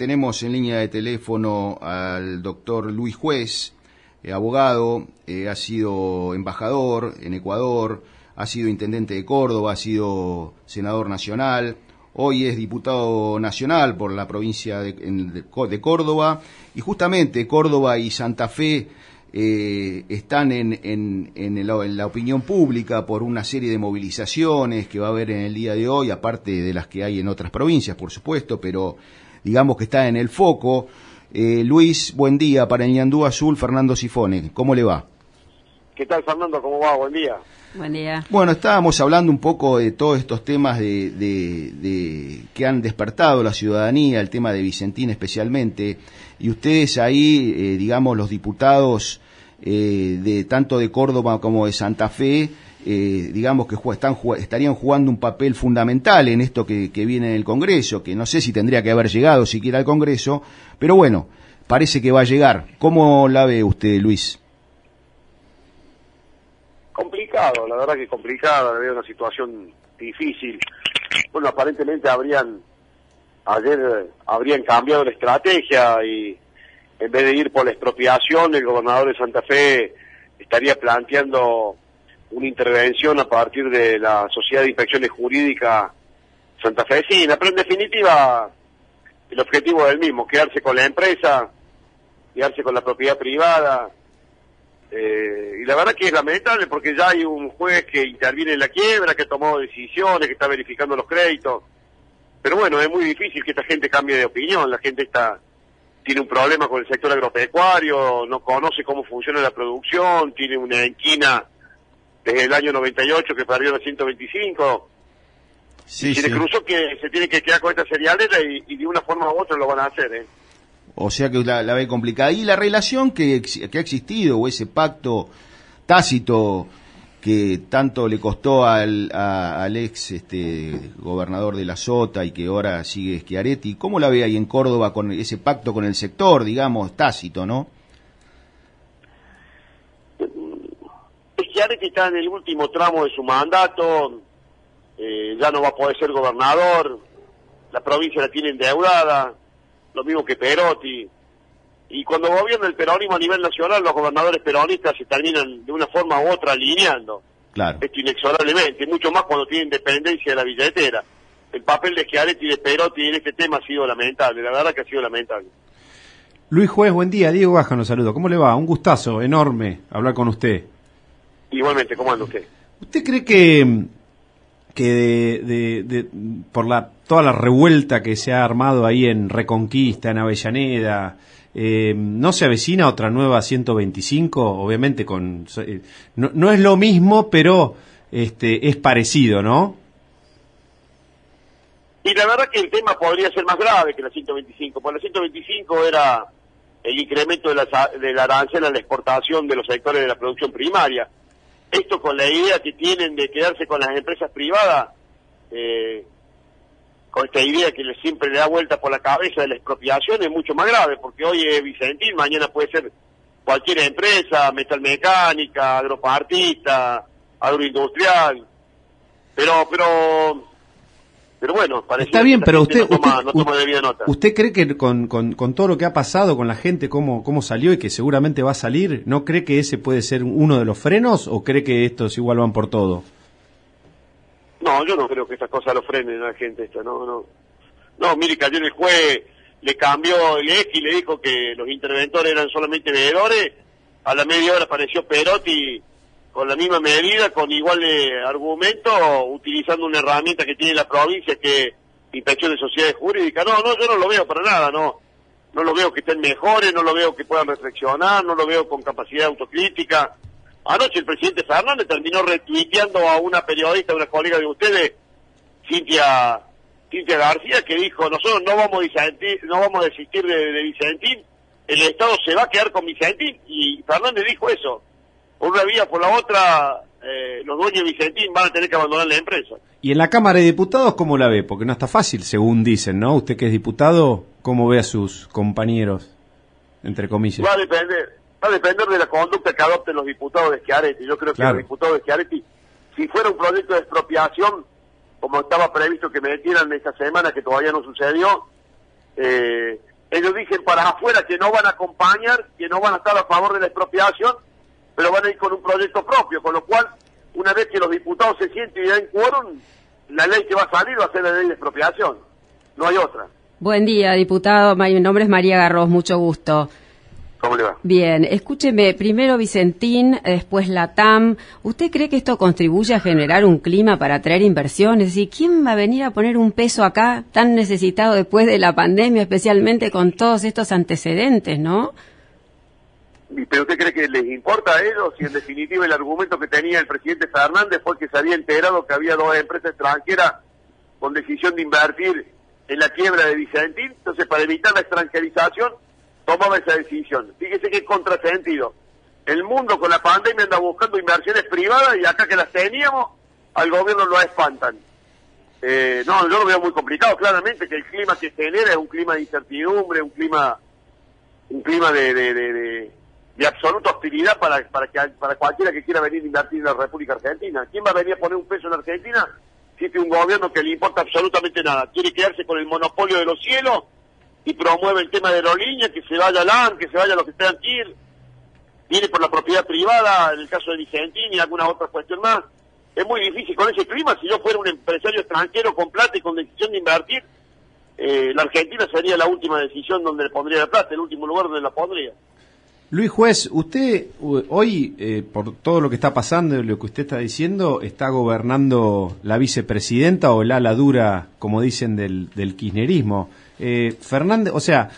tenemos en línea de teléfono al doctor Luis Juez, eh, abogado, eh, ha sido embajador en Ecuador, ha sido intendente de Córdoba, ha sido senador nacional, hoy es diputado nacional por la provincia de, Córdoba y justamente Córdoba y Santa Fe eh, están en, la opinión pública por una serie de movilizaciones que va a haber en el día de hoy, aparte de las que hay en otras provincias, por supuesto, pero digamos que está en el foco. Eh, Luis, buen día para el Ñandú Azul, Fernando Sifone, ¿cómo le va? ¿Qué tal, Fernando? ¿Cómo va? Buen día. Buen día. Bueno, estábamos hablando un poco de todos estos temas de, de, de, que han despertado la ciudadanía, el tema de Vicentín especialmente, y ustedes ahí, eh, digamos, los diputados eh, de tanto de Córdoba como de Santa Fe, eh, digamos que estarían jugando un papel fundamental en esto que, viene en el Congreso, que no sé si tendría que haber llegado siquiera al Congreso, pero bueno, parece que va a llegar. ¿Cómo la ve usted, Luis? complicado, la verdad que complicado, había una situación difícil. Bueno, aparentemente habrían, ayer habrían cambiado la estrategia y en vez de ir por la expropiación, el gobernador de Santa Fe estaría planteando una intervención a partir de la Sociedad de Inspecciones Jurídicas santafesina, pero en definitiva el objetivo es el mismo, quedarse con la empresa, quedarse con la propiedad privada, eh, y la verdad que es lamentable porque ya hay un juez que interviene en la quiebra, que ha tomado decisiones, que está verificando los créditos. Pero bueno, es muy difícil que esta gente cambie de opinión. La gente está tiene un problema con el sector agropecuario, no conoce cómo funciona la producción, tiene una enquina desde el año 98 que perdió la 125. Sí, y se le cruzó que se tiene que quedar con esta serialera y, y de una forma u otra lo van a hacer, ¿eh? O sea que la, ve complicada. Y la relación que, que, ha existido, o ese pacto tácito que tanto le costó al, al ex este, gobernador de la Sota y que ahora sigue Schiaretti, ¿cómo la ve ahí en Córdoba con ese pacto con el sector, digamos, tácito, no? Schiaretti está en el último tramo de su mandato, eh, ya no va a poder ser gobernador, la provincia la tiene endeudada, lo mismo que Perotti. Y cuando gobierna el peronismo a nivel nacional, los gobernadores peronistas se terminan de una forma u otra alineando. Claro. Esto inexorablemente, mucho más cuando tienen dependencia de la billetera. El papel de Schiaretti y de Perotti en este tema ha sido lamentable, la verdad que ha sido lamentable. Luis Juez, buen día. Diego Baja nos saludo. ¿Cómo le va? Un gustazo enorme hablar con usted. Igualmente, ¿cómo anda usted? ¿Usted cree que que de, de, por la toda la revuelta que se ha armado ahí en Reconquista, en Avellaneda, eh, ¿no se avecina otra nueva 125? Obviamente con eh, no, no, es lo mismo, pero este es parecido, ¿no? Y la verdad que el tema podría ser más grave que la 125, porque la 125 era el incremento de la, de la arancel a la exportación de los sectores de la producción primaria esto con la idea que tienen de quedarse con las empresas privadas, eh, con esta idea que siempre le da vuelta por la cabeza de la expropiación es mucho más grave, porque hoy es Vicentín, mañana puede ser cualquier empresa, metalmecánica, agropartista, agroindustrial, pero, pero pero bueno, parece Está bien, pero usted, usted, cree que con, con, con, todo lo que ha pasado con la gente, cómo, cómo salió y que seguramente va a salir, ¿no cree que ese puede ser uno de los frenos o cree que estos igual van por todo? No, yo no creo que estas cosas lo frenen a la gente, esta, no, no. No, mire que ayer el juez le cambió el eje y le dijo que los interventores eran solamente veedores, a la media hora apareció Perotti con la misma medida, con igual argumento, utilizando una herramienta que tiene la provincia que inspección de sociedades jurídicas. No, no, yo no lo veo para nada, no. No lo veo que estén mejores, no lo veo que puedan reflexionar, no lo veo con capacidad de autocrítica. Anoche el presidente Fernández terminó retuiteando a una periodista, una colega de ustedes, Cintia, Cintia García, que dijo, nosotros no vamos a, no vamos a desistir de, de Vicentín, el Estado se va a quedar con Vicentín, y Fernández dijo eso por una vía por la otra, eh, los dueños de Vicentín van a tener que abandonar la empresa. ¿Y en la Cámara de Diputados cómo la ve? Porque no está fácil, según dicen, ¿no? Usted que es diputado, ¿cómo ve a sus compañeros, entre comillas? Va a depender, va a depender de la conducta que adopten los diputados de Schiaretti. Yo creo que los diputados de Schiaretti, si fuera un proyecto de expropiación, como estaba previsto que me metieran esta semana, que todavía no sucedió, eh, ellos dicen para afuera que no van a acompañar, que no van a estar a favor de la expropiación, pero van a ir con un proyecto propio, con lo cual, una vez que los diputados se sienten y den quórum, la ley que va a salir va a ser la ley de expropiación, no hay otra. Buen día, diputado. Mi nombre es María Garros, mucho gusto. ¿Cómo le va? Bien, escúcheme, primero Vicentín, después la TAM. ¿Usted cree que esto contribuye a generar un clima para atraer inversiones? ¿Y quién va a venir a poner un peso acá tan necesitado después de la pandemia, especialmente con todos estos antecedentes, no? ¿Pero usted cree que les importa a ellos? Si en definitiva el argumento que tenía el presidente Fernández fue que se había enterado que había dos empresas extranjeras con decisión de invertir en la quiebra de Vicentín, entonces para evitar la extranjerización tomaba esa decisión. Fíjese qué contrasentido. El mundo con la pandemia anda buscando inversiones privadas y acá que las teníamos, al gobierno lo espantan. Eh, no, yo lo veo muy complicado, claramente que el clima que genera es un clima de incertidumbre, un clima un clima de, de, de absoluta hostilidad para, para, que, para cualquiera que quiera venir a invertir en la República Argentina. ¿Quién va a venir a poner un peso en Argentina si es un gobierno que le importa absolutamente nada? Quiere quedarse con el monopolio de los cielos y promueve el tema de aerolíneas, que se vaya LAN, que se vaya lo que tengan que ir. Viene por la propiedad privada, en el caso de Vicentín y alguna otra cuestión más. Es muy difícil con ese clima. Si yo fuera un empresario extranjero con plata y con decisión de invertir, eh, la Argentina sería la última decisión donde le pondría la plata, el último lugar donde la pondría. Luis Juez, usted hoy, eh, por todo lo que está pasando y lo que usted está diciendo, está gobernando la vicepresidenta o el ala dura, como dicen, del, del kirchnerismo. Eh, Fernández, o sea,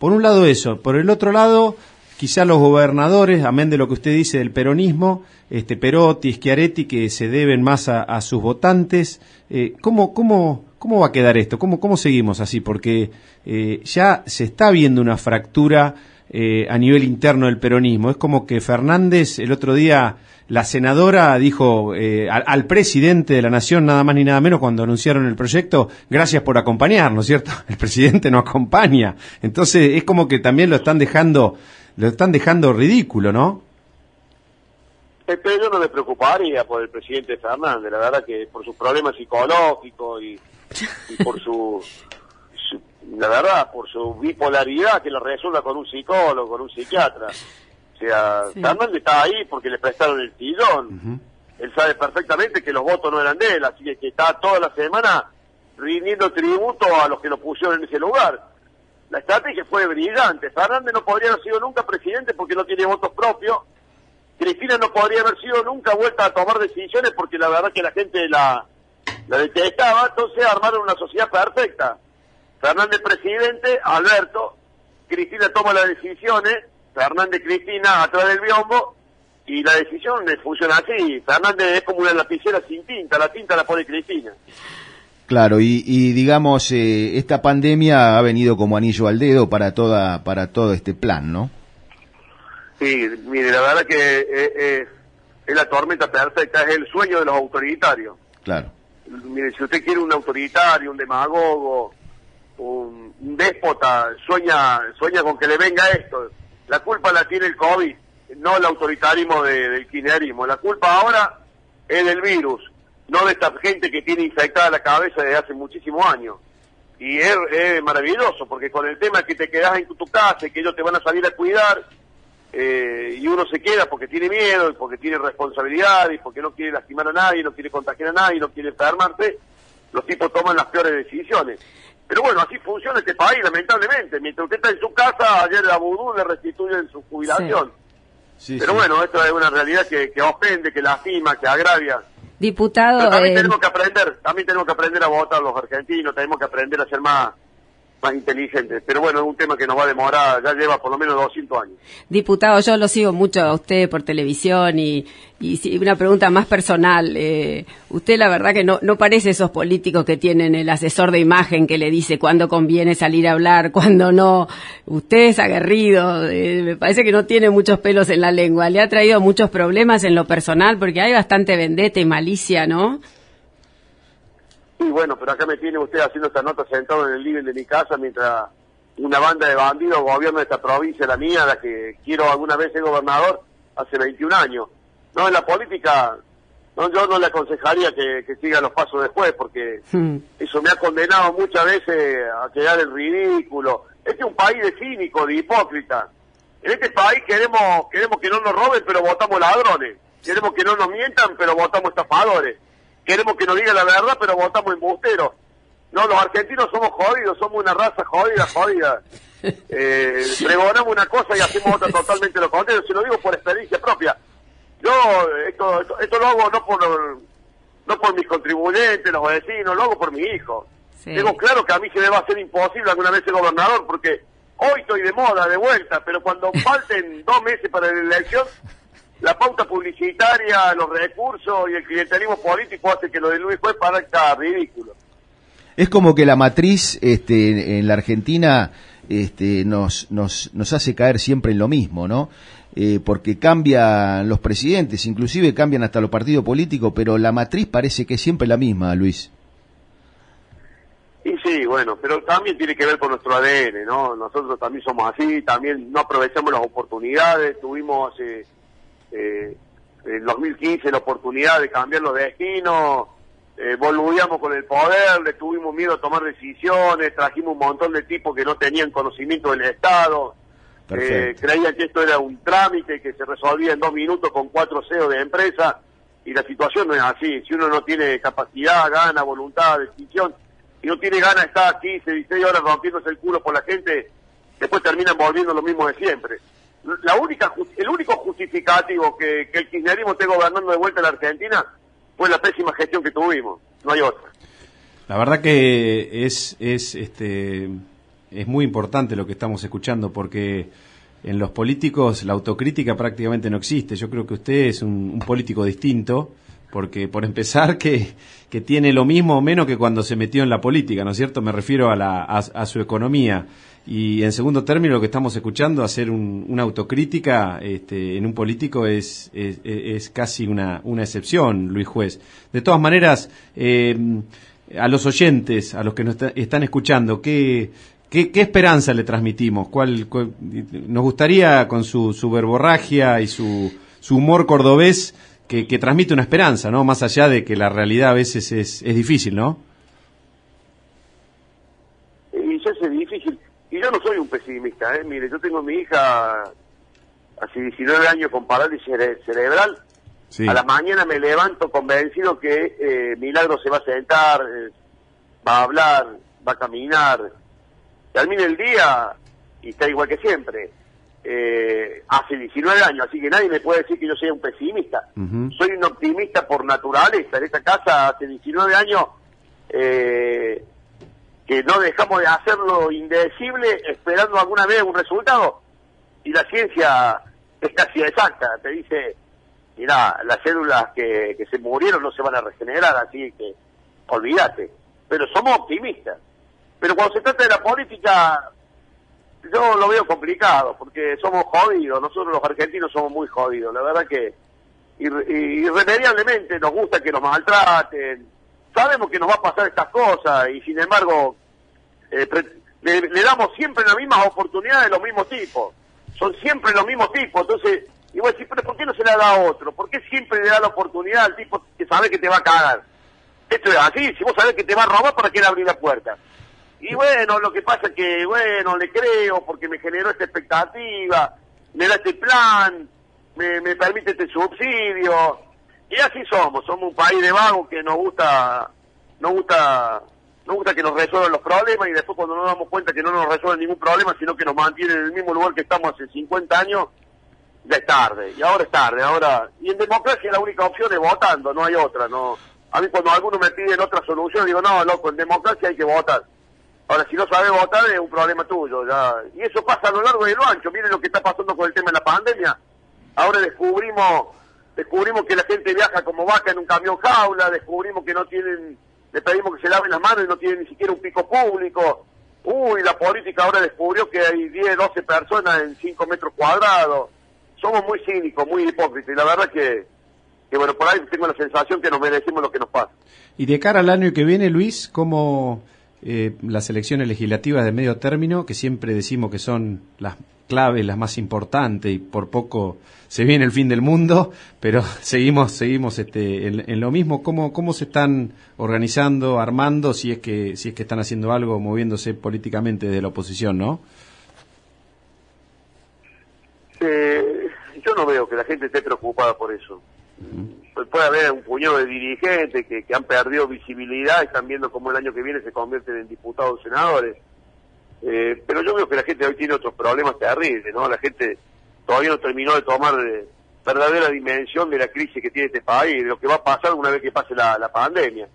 por un lado eso, por el otro lado, quizá los gobernadores, amén de lo que usted dice del peronismo, este Perotti, Schiaretti, que se deben más a, sus votantes. Eh, ¿cómo, cómo, ¿Cómo va a quedar esto? ¿Cómo, cómo seguimos así? Porque ya se está viendo una fractura eh, a nivel interno del peronismo. Es como que Fernández, el otro día, la senadora dijo eh, al, presidente de la Nación, nada más ni nada menos, cuando anunciaron el proyecto, gracias por acompañarnos, ¿cierto? El presidente no acompaña. Entonces es como que también lo están dejando, lo están dejando ridículo, ¿no? Pero yo no me preocuparía por el presidente Fernández, la verdad que por sus problemas psicológicos y, y por su la verdad, por su bipolaridad, que lo resuelva con un psicólogo, con un psiquiatra. O sea, Fernández está ahí porque le prestaron el tillón. Él sabe perfectamente que los votos no eran de él, así que está toda la semana rindiendo tributo a los que lo pusieron en ese lugar. La estrategia fue brillante. Fernández no podría haber sido nunca presidente porque no tiene votos propios. Cristina no podría haber sido nunca vuelta a tomar decisiones porque la verdad que la gente la, la detestaba. Entonces armaron una sociedad perfecta Fernández presidente, Alberto, Cristina toma las decisiones, Fernández Cristina atrás del biombo, y la decisión funciona así. Fernández es como una lapicera sin tinta, la tinta la pone Cristina. Claro, y, digamos, eh, esta pandemia ha venido como anillo al dedo para toda para todo este plan, ¿no? Sí, mire, la verdad que es, es la tormenta perfecta, es el sueño de los autoritarios. Claro. Mire, si usted quiere un autoritario, un demagogo, un, déspota sueña sueña con que le venga esto. La culpa la tiene el COVID, no el autoritarismo del kirchnerismo. La culpa ahora es del virus, no de esta gente que tiene infectada la cabeza desde hace muchísimos años. Y es, maravilloso, porque con el tema que te quedas en tu, casa y que ellos te van a salir a cuidar, eh, y uno se queda porque tiene miedo, y porque tiene responsabilidad, y porque no quiere lastimar a nadie, no quiere contagiar a nadie, no quiere enfermarse, los tipos toman las peores decisiones. Pero bueno, así funciona este país, lamentablemente. Mientras usted está en su casa, ayer a Vudú le restituyen su jubilación. Pero bueno, esto es una realidad que, que ofende, que lastima, que agravia. Diputado. también eh, tenemos que aprender, también tenemos que aprender a votar los argentinos, tenemos que aprender a ser más más inteligentes. Pero bueno, es un tema que nos va a demorar, ya lleva por lo menos 200 años. Diputado, yo lo sigo mucho a usted por televisión y, y una pregunta más personal. Eh, usted la verdad que no, no parece esos políticos que tienen el asesor de imagen que le dice cuándo conviene salir a hablar, cuándo no. Usted es aguerrido, eh, me parece que no tiene muchos pelos en la lengua. Le ha traído muchos problemas en lo personal porque hay bastante vendetta y malicia, ¿no? Y bueno, pero acá me tiene usted haciendo esta nota sentado en el living de mi casa mientras una banda de bandidos gobierna esta provincia, la mía, la que quiero alguna vez ser gobernador, hace 21 años. No, en la política, no, yo no le aconsejaría que, siga los pasos después, porque hmm. eso me ha condenado muchas veces a quedar en ridículo. Este es un país de cínicos, de hipócritas. En este país queremos queremos que no nos roben, pero votamos ladrones. Queremos que no nos mientan, pero votamos estafadores. Queremos que nos digan la verdad, pero votamos embusteros. No, los argentinos somos jodidos, somos una raza jodida, jodida. Eh, pregonamos una cosa y hacemos otra totalmente lo contrario. Se lo digo por experiencia propia. Yo esto, esto, esto lo hago no por no por mis contribuyentes, los vecinos, lo hago por mi hijo. Sí. Tengo claro que a mí se me va a hacer imposible alguna vez ser gobernador porque hoy estoy de moda, de vuelta, pero cuando falten dos meses para la elección, la pauta publicitaria, los recursos y el clientelismo político hace que lo de Luis Juez parezca ridículo. Es como que la matriz este, en la Argentina este, nos, nos, nos hace caer siempre en lo mismo, ¿no? Eh, porque cambian los presidentes, inclusive cambian hasta los partidos políticos, pero la matriz parece que es siempre la misma, Luis. Y sí, bueno, pero también tiene que ver con nuestro ADN, ¿no? Nosotros también somos así, también no aprovechamos las oportunidades, tuvimos hace, eh, en 2015 la oportunidad de cambiar los destinos, eh, volvíamos con el poder, le tuvimos miedo a tomar decisiones, trajimos un montón de tipos que no tenían conocimiento del Estado, eh, creían que esto era un trámite que se resolvía en dos minutos con cuatro CEOs de empresa y la situación no es así. Si uno no tiene capacidad, gana, voluntad, decisión y no tiene ganas de estar 15, 16 horas rompiéndose el culo por la gente, después terminan volviendo lo mismo de siempre. La única, el único justificativo que, el kirchnerismo esté gobernando de vuelta en la Argentina fue la pésima gestión que tuvimos, no hay otra. La verdad que es, es, este, es muy importante lo que estamos escuchando porque en los políticos la autocrítica prácticamente no existe. Yo creo que usted es un, político distinto porque por empezar que, que tiene lo mismo o menos que cuando se metió en la política, ¿no es cierto? Me refiero a, la, a su economía. Y en segundo término, lo que estamos escuchando, hacer un- una autocrítica este, en un político es, es, casi una, una excepción, Luis Juez. De todas maneras, eh, a los oyentes, a los que nos está- están escuchando, ¿qué, qué, qué esperanza le transmitimos? ¿Cuál, cuál- nos gustaría, con su, su verborragia y su, su humor cordobés, que, que transmite una esperanza, ¿no? Más allá de que la realidad a veces es, es difícil, ¿no? Y eso es difícil. Y yo no soy un pesimista, ¿eh? Mire, yo tengo a mi hija hace 19 años con parálisis cere- cerebral. Sí. A la mañana me levanto convencido que eh, Milagro se va a sentar, eh, va a hablar, va a caminar. Termina el día y está igual que siempre. Eh, hace 19 años, así que nadie me puede decir que yo sea un pesimista. Soy un optimista por naturaleza. En esta casa hace 19 años eh, que no dejamos de hacerlo indecible esperando alguna vez un resultado. Y la ciencia es casi exacta. Te dice, mira, las células que, que se murieron no se van a regenerar, así que olvídate. Pero somos optimistas. Pero cuando se trata de la política, yo lo veo complicado, porque somos jodidos. Nosotros los argentinos somos muy jodidos. La verdad que irre- irremediablemente nos gusta que nos maltraten. Sabemos que nos va a pasar estas cosas y sin embargo eh, le, damos siempre las mismas oportunidades de los mismos tipos. Son siempre los mismos tipos. Entonces, y vos decís, pero ¿por qué no se le da a otro? ¿Por qué siempre le da la oportunidad al tipo que sabe que te va a cagar? Esto es así, si vos sabés que te va a robar, ¿para qué le abrir la puerta? Y bueno, lo que pasa es que, bueno, le creo porque me generó esta expectativa, me da este plan, me, me permite este subsidio. Y así somos, somos un país de vagos que nos gusta, nos gusta, nos gusta que nos resuelvan los problemas y después cuando nos damos cuenta que no nos resuelven ningún problema, sino que nos mantienen en el mismo lugar que estamos hace 50 años, ya es tarde. Y ahora es tarde, ahora... Y en democracia la única opción es votando, no hay otra, no... A mí cuando algunos me piden otra solución, digo, no, loco, en democracia hay que votar. Ahora, si no sabes votar, es un problema tuyo. ya Y eso pasa a lo largo de lo ancho. Miren lo que está pasando con el tema de la pandemia. Ahora descubrimos descubrimos que la gente viaja como vaca en un camión jaula, descubrimos que no tienen, le pedimos que se laven las manos y no tienen ni siquiera un pico público. Uy, la política ahora descubrió que hay 10, 12 personas en 5 metros cuadrados. Somos muy cínicos, muy hipócritas. Y la verdad que, que, bueno, por ahí tengo la sensación que nos merecemos lo que nos pasa. Y de cara al año que viene, Luis, ¿cómo, eh, las elecciones legislativas de medio término, que siempre decimos que son las claves, las más importantes, y por poco se viene el fin del mundo, pero seguimos, seguimos este, en, lo mismo. ¿Cómo, ¿Cómo se están organizando, armando, si es que, si es que están haciendo algo, moviéndose políticamente de la oposición, no? Eh, yo no veo que la gente esté preocupada por eso. Puede haber un puñado de dirigentes que, han perdido visibilidad y están viendo cómo el año que viene se convierten en diputados o senadores. Eh, pero yo veo que la gente hoy tiene otros problemas terribles, ¿no? La gente todavía no terminó de tomar eh, verdadera dimensión de la crisis que tiene este país, de lo que va a pasar una vez que pase la, la pandemia,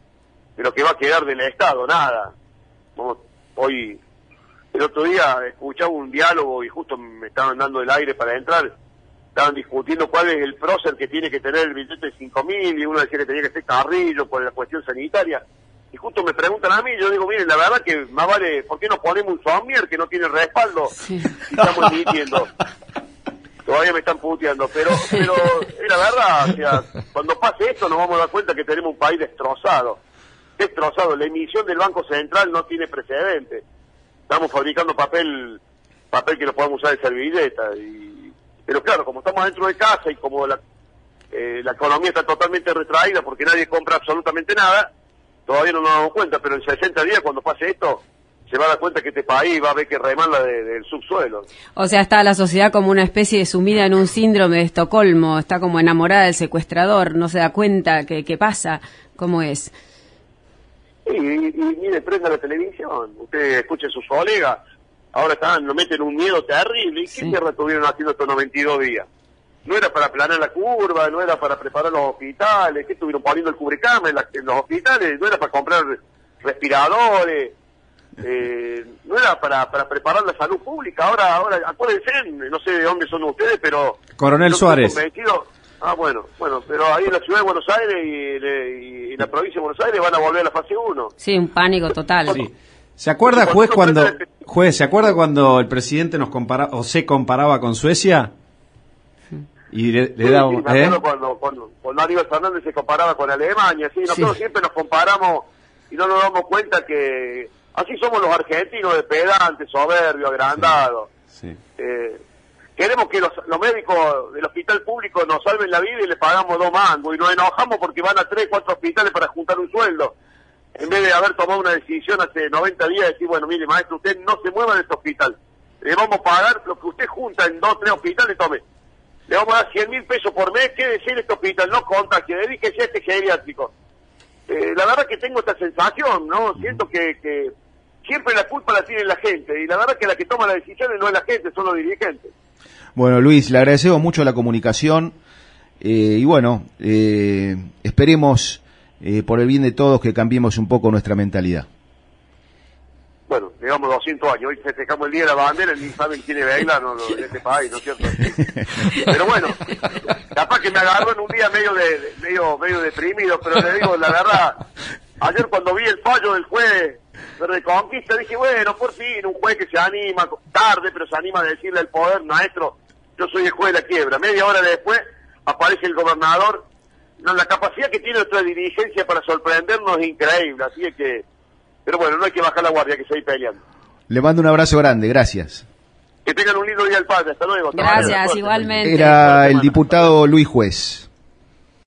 de lo que va a quedar del Estado, nada. hoy, el otro día escuchaba un diálogo y justo me estaban dando el aire para entrar, estaban discutiendo cuál es el prócer que tiene que tener el billete de 5.000 y uno decía que tenía que ser Carrillo por la cuestión sanitaria y justo me preguntan a mí, yo digo, miren, la verdad que más vale, ¿por qué no ponemos un Sommier que no tiene respaldo? Y estamos emitiendo. Todavía me están puteando, pero, pero es la verdad, o sea, cuando pase esto nos vamos a dar cuenta que tenemos un país destrozado. Destrozado, la emisión del Banco Central no tiene precedente. Estamos fabricando papel papel que lo podemos usar de servilleta. Y, pero claro, como estamos dentro de casa y como la, eh, la economía está totalmente retraída porque nadie compra absolutamente nada, todavía no nos damos cuenta, pero en 60 días cuando pase esto, se va a dar cuenta que este país va a ver que remanda del subsuelo. O sea, está la sociedad como una especie de sumida en un síndrome de Estocolmo, está como enamorada del secuestrador, no se da cuenta que, pasa, ¿cómo es? y, mire, prenda la televisión, usted escuche a sus colegas, ahora están, nos meten un miedo terrible, ¿y qué mierda estuvieron haciendo estos 92 días? no era para planear la curva, no era para preparar los hospitales, que estuvieron poniendo el cubrecama en, los hospitales, no era para comprar respiradores, eh, no era para, para preparar la salud pública. Ahora, ahora, acuérdense, no sé de dónde son ustedes, pero... Coronel Suárez. Ah, bueno, bueno, pero ahí en la ciudad de Buenos Aires y, en la provincia de Buenos Aires van a volver a la fase 1. Sí, un pánico total. ¿Se acuerda, juez, cuando, juez, ¿se acuerda cuando el presidente nos comparaba, o se comparaba con Suecia? Y le, da ¿eh? cuando, cuando, cuando Aníbal Fernández se comparaba con Alemania, sí, nosotros siempre nos comparamos y no nos damos cuenta que así somos los argentinos de pedantes, soberbios, agrandados. Eh, queremos que los, los, médicos del hospital público nos salven la vida y les pagamos dos mangos y nos enojamos porque van a tres, cuatro hospitales para juntar un sueldo. En vez de haber tomado una decisión hace 90 días de decir, bueno, mire, maestro, usted no se mueva de este hospital. Le vamos a pagar lo que usted junta en dos, tres hospitales, tome le vamos a dar 100 mil pesos por mes, ¿qué decir este hospital? No que dedíquese a este geriátrico. Eh, la verdad que tengo esta sensación, ¿no? Siento que, que siempre la culpa la tiene la gente, y la verdad que la que toma las decisiones no es la gente, son los dirigentes. Bueno, Luis, le agradecemos mucho la comunicación, eh, y bueno, eh, esperemos por el bien de todos que cambiemos un poco nuestra mentalidad bueno, digamos 200 años, hoy festejamos el Día de la Bandera, ni saben quién es no, no, en este país, ¿no es cierto? Pero bueno, capaz que me agarró en un día medio de, medio, medio deprimido, pero le digo, la verdad, ayer cuando vi el fallo del juez de Reconquista, dije, bueno, por fin, un juez que se anima, tarde, pero se anima a decirle al poder, maestro, yo soy el juez de la quiebra. Media hora después aparece el gobernador. No, la capacidad que tiene nuestra dirigencia para sorprendernos es increíble, así es que pero bueno, no hay que bajar la guardia, que seguir peleando. Le mando un abrazo grande, gracias. Que tengan un lindo día al padre, hasta luego. Gracias, igualmente. Era el diputado Luis Juez.